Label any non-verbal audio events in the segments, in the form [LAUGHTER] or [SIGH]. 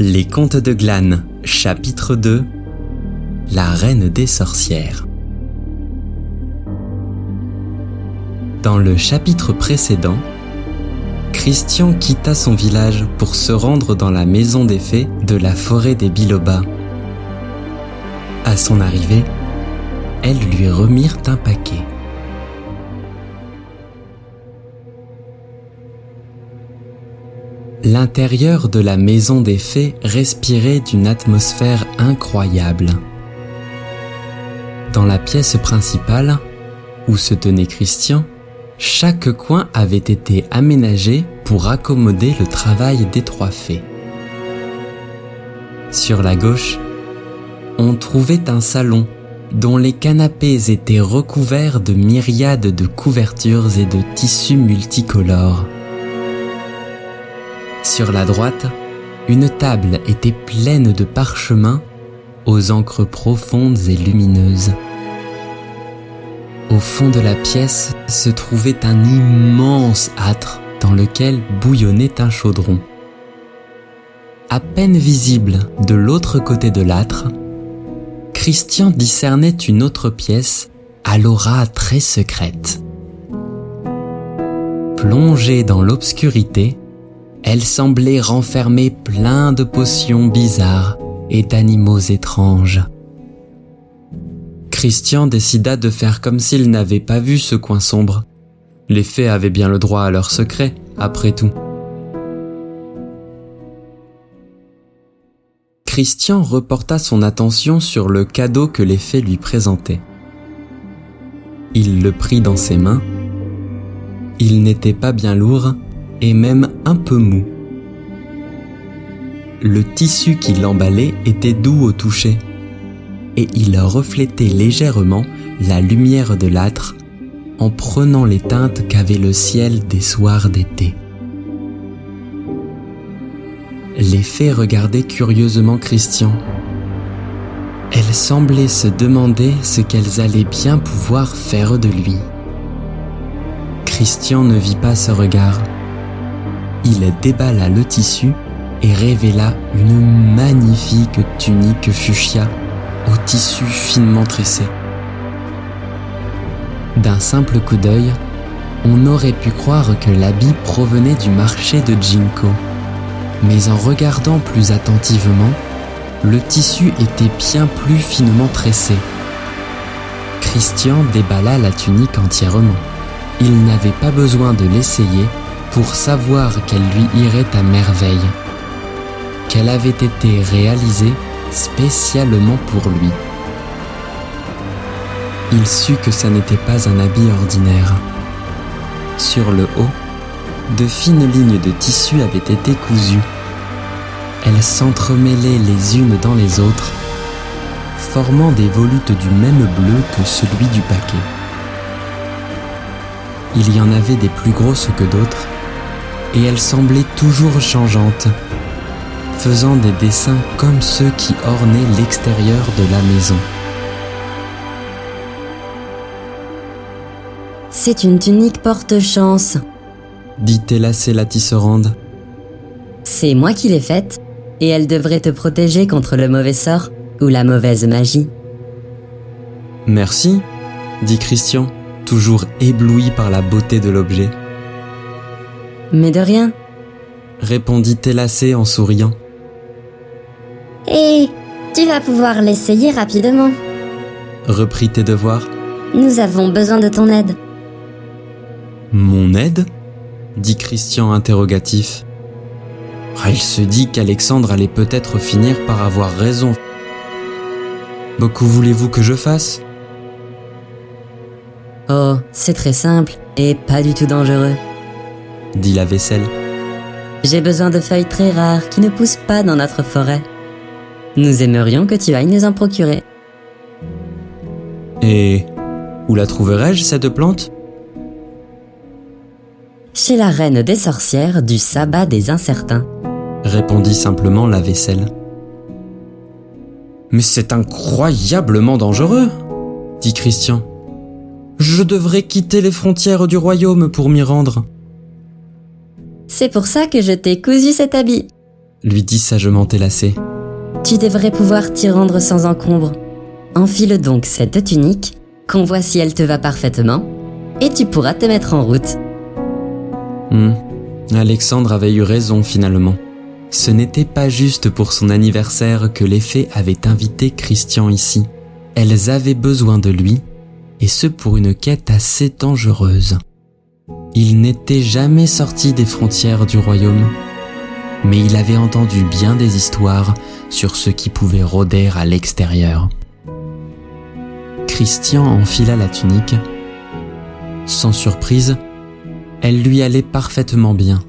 Les Contes de Glane, chapitre 2 La Reine des Sorcières. Dans le chapitre précédent, Christian quitta son village pour se rendre dans la maison des fées de la forêt des Bilobas. À son arrivée, elles lui remirent un paquet. L'intérieur de la maison des fées respirait d'une atmosphère incroyable. Dans la pièce principale, où se tenait Christian, chaque coin avait été aménagé pour accommoder le travail des trois fées. Sur la gauche, on trouvait un salon dont les canapés étaient recouverts de myriades de couvertures et de tissus multicolores. Sur la droite, une table était pleine de parchemins aux encres profondes et lumineuses. Au fond de la pièce se trouvait un immense âtre dans lequel bouillonnait un chaudron. À peine visible de l'autre côté de l'âtre, Christian discernait une autre pièce à l'aura très secrète. Plongée dans l'obscurité, elle semblait renfermer plein de potions bizarres et d'animaux étranges. Christian décida de faire comme s'il n'avait pas vu ce coin sombre. Les fées avaient bien le droit à leur secret, après tout. Christian reporta son attention sur le cadeau que les fées lui présentaient. Il le prit dans ses mains. Il n'était pas bien lourd et même un peu mou. Le tissu qui l'emballait était doux au toucher et il reflétait légèrement la lumière de l'âtre en prenant les teintes qu'avait le ciel des soirs d'été. Les fées regardaient curieusement Christian. Elles semblaient se demander ce qu'elles allaient bien pouvoir faire de lui. Christian ne vit pas ce regard. Il déballa le tissu et révéla une magnifique tunique fuchsia au tissu finement tressé. D'un simple coup d'œil, on aurait pu croire que l'habit provenait du marché de Jinko. Mais en regardant plus attentivement, le tissu était bien plus finement tressé. Christian déballa la tunique entièrement. Il n'avait pas besoin de l'essayer pour savoir qu'elle lui irait à merveille, qu'elle avait été réalisée spécialement pour lui. Il sut que ça n'était pas un habit ordinaire. Sur le haut, de fines lignes de tissu avaient été cousues. Elles s'entremêlaient les unes dans les autres, formant des volutes du même bleu que celui du paquet. Il y en avait des plus grosses que d'autres, et elles semblaient toujours changeantes, faisant des dessins comme ceux qui ornaient l'extérieur de la maison. C'est une tunique porte-chance, dit Télacé la tisserande. C'est moi qui l'ai faite, et elle devrait te protéger contre le mauvais sort ou la mauvaise magie. Merci, dit Christian, toujours ébloui par la beauté de l'objet. Mais de rien. Répondit Télacé en souriant. Et tu vas pouvoir l'essayer rapidement. Reprit tes devoirs. Nous avons besoin de ton aide. Mon aide? dit Christian interrogatif. Ah, il se dit qu'Alexandre allait peut-être finir par avoir raison. Beaucoup voulez-vous que je fasse? Oh, c'est très simple et pas du tout dangereux, dit la vaisselle. J'ai besoin de feuilles très rares qui ne poussent pas dans notre forêt. Nous aimerions que tu ailles nous en procurer. Et où la trouverai-je, cette plante? Chez la reine des sorcières du sabbat des incertains, répondit simplement la vaisselle. Mais c'est incroyablement dangereux, dit Christian. Je devrais quitter les frontières du royaume pour m'y rendre. C'est pour ça que je t'ai cousu cet habit. lui dit sagement Télacé. Tu devrais pouvoir t'y rendre sans encombre. Enfile donc cette tunique, qu'on voit si elle te va parfaitement, et tu pourras te mettre en route. Hmm. Alexandre avait eu raison finalement. Ce n'était pas juste pour son anniversaire que les fées avaient invité Christian ici. Elles avaient besoin de lui, et ce pour une quête assez dangereuse. Il n'était jamais sorti des frontières du royaume, mais il avait entendu bien des histoires sur ce qui pouvait rôder à l'extérieur. Christian enfila la tunique. Sans surprise, elle lui allait parfaitement bien.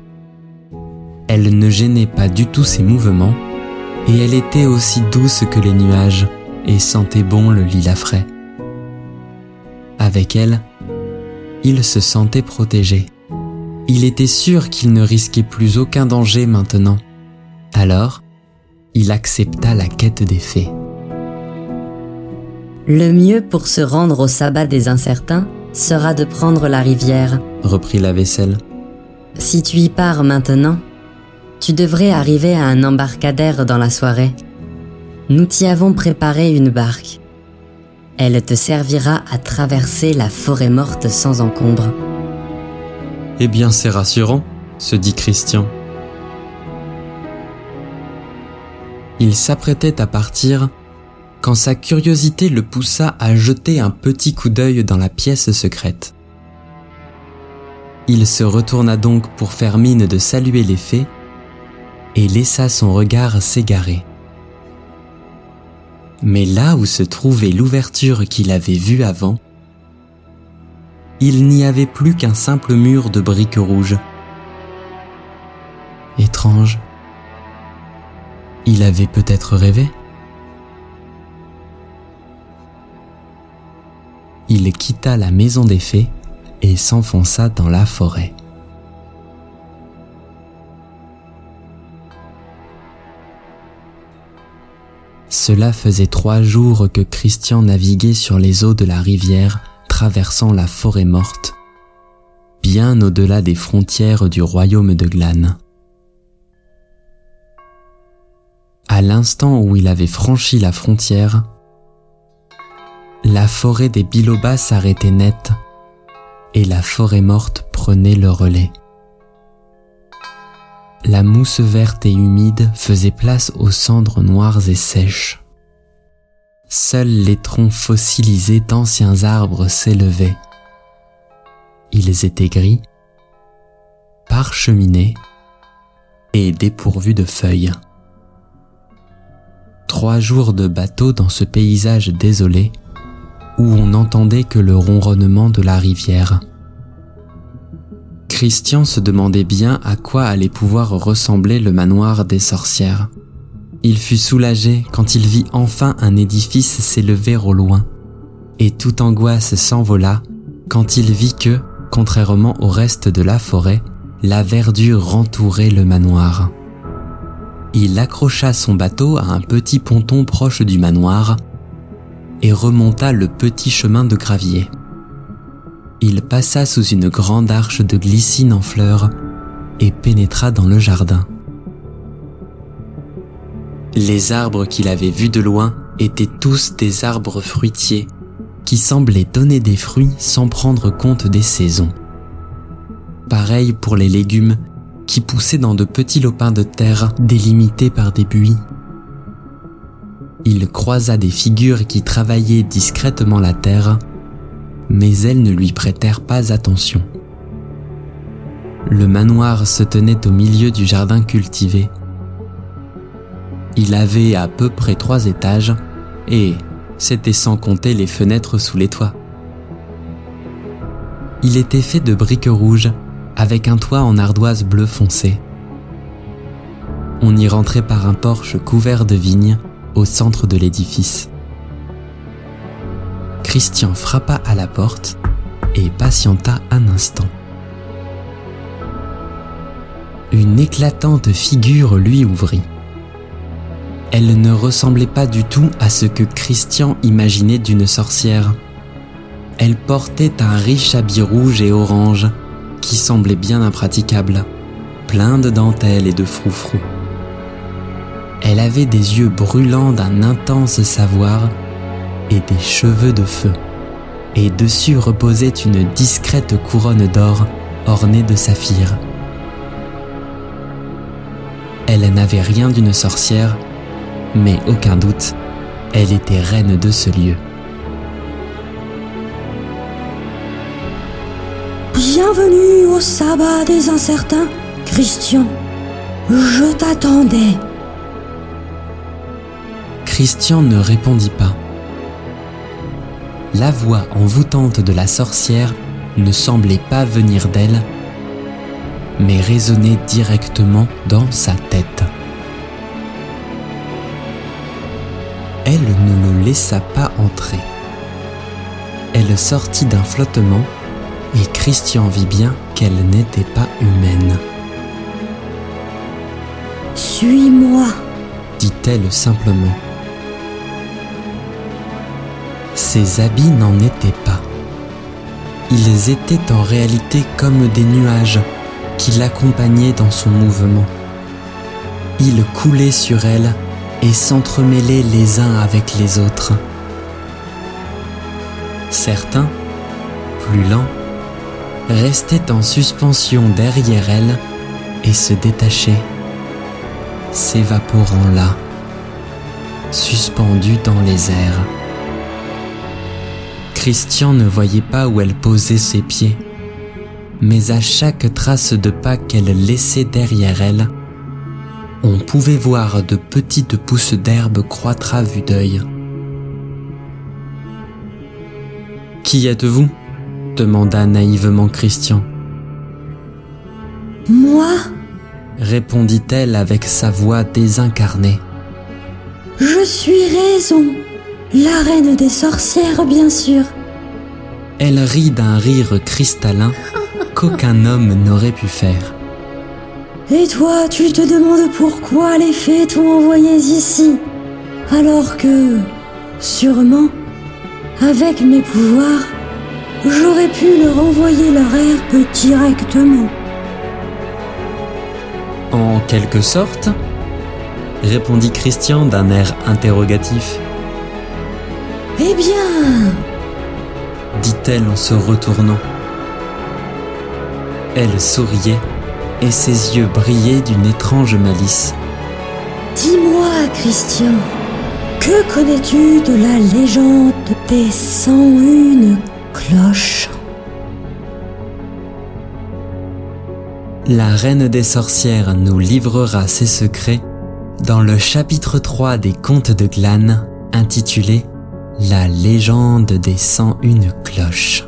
Elle ne gênait pas du tout ses mouvements, et elle était aussi douce que les nuages et sentait bon le lilas frais. Avec elle, il se sentait protégé. Il était sûr qu'il ne risquait plus aucun danger maintenant. Alors, il accepta la quête des fées. Le mieux pour se rendre au sabbat des incertains sera de prendre la rivière, reprit la vaisselle. Si tu y pars maintenant, tu devrais arriver à un embarcadère dans la soirée. Nous t'y avons préparé une barque. Elle te servira à traverser la forêt morte sans encombre. Eh bien, c'est rassurant, se dit Christian. Il s'apprêtait à partir quand sa curiosité le poussa à jeter un petit coup d'œil dans la pièce secrète. Il se retourna donc pour faire mine de saluer les fées et laissa son regard s'égarer. Mais là où se trouvait l'ouverture qu'il avait vue avant, il n'y avait plus qu'un simple mur de briques rouges. Étrange. Il avait peut-être rêvé Il quitta la maison des fées et s'enfonça dans la forêt. Cela faisait trois jours que Christian naviguait sur les eaux de la rivière, traversant la forêt morte, bien au-delà des frontières du royaume de Glane. À l'instant où il avait franchi la frontière, la forêt des bilobas s'arrêtait net et la forêt morte prenait le relais. La mousse verte et humide faisait place aux cendres noires et sèches. Seuls les troncs fossilisés d'anciens arbres s'élevaient. Ils étaient gris, parcheminés et dépourvus de feuilles. Trois jours de bateau dans ce paysage désolé où on n'entendait que le ronronnement de la rivière. Christian se demandait bien à quoi allait pouvoir ressembler le manoir des sorcières. Il fut soulagé quand il vit enfin un édifice s'élever au loin, et toute angoisse s'envola quand il vit que, contrairement au reste de la forêt, la verdure entourait le manoir. Il accrocha son bateau à un petit ponton proche du manoir et remonta le petit chemin de gravier il passa sous une grande arche de glycine en fleurs et pénétra dans le jardin. Les arbres qu'il avait vus de loin étaient tous des arbres fruitiers qui semblaient donner des fruits sans prendre compte des saisons. Pareil pour les légumes qui poussaient dans de petits lopins de terre délimités par des buis. Il croisa des figures qui travaillaient discrètement la terre mais elles ne lui prêtèrent pas attention. Le manoir se tenait au milieu du jardin cultivé. Il avait à peu près trois étages et c'était sans compter les fenêtres sous les toits. Il était fait de briques rouges avec un toit en ardoise bleu foncé. On y rentrait par un porche couvert de vignes au centre de l'édifice. Christian frappa à la porte et patienta un instant. Une éclatante figure lui ouvrit. Elle ne ressemblait pas du tout à ce que Christian imaginait d'une sorcière. Elle portait un riche habit rouge et orange qui semblait bien impraticable, plein de dentelles et de froufrous. Elle avait des yeux brûlants d'un intense savoir et des cheveux de feu. Et dessus reposait une discrète couronne d'or ornée de saphirs. Elle n'avait rien d'une sorcière, mais aucun doute, elle était reine de ce lieu. Bienvenue au sabbat des incertains, Christian. Je t'attendais. Christian ne répondit pas. La voix envoûtante de la sorcière ne semblait pas venir d'elle, mais résonnait directement dans sa tête. Elle ne le laissa pas entrer. Elle sortit d'un flottement et Christian vit bien qu'elle n'était pas humaine. Suis-moi, dit-elle simplement. Ses habits n'en étaient pas. Ils étaient en réalité comme des nuages qui l'accompagnaient dans son mouvement. Ils coulaient sur elle et s'entremêlaient les uns avec les autres. Certains, plus lents, restaient en suspension derrière elle et se détachaient, s'évaporant là, suspendus dans les airs. Christian ne voyait pas où elle posait ses pieds, mais à chaque trace de pas qu'elle laissait derrière elle, on pouvait voir de petites pousses d'herbe croître à vue d'œil. Qui êtes-vous? demanda naïvement Christian. moi, Répondit-elle avec sa voix désincarnée. je suis Raison, la reine des sorcières, bien sûr. Elle rit d'un rire cristallin [LAUGHS] qu'aucun homme n'aurait pu faire. Et toi, tu te demandes pourquoi les fées t'ont envoyé ici, alors que, sûrement, avec mes pouvoirs, j'aurais pu leur envoyer leur herbe directement. En quelque sorte répondit Christian d'un air interrogatif. Eh bien, dit-elle en se retournant. Elle souriait et ses yeux brillaient d'une étrange malice. dis-moi, Christian, que connais-tu de la légende des 101 cloches? La reine des sorcières nous livrera ses secrets dans le chapitre 3 des contes de Glane intitulé La légende des 101 cloches.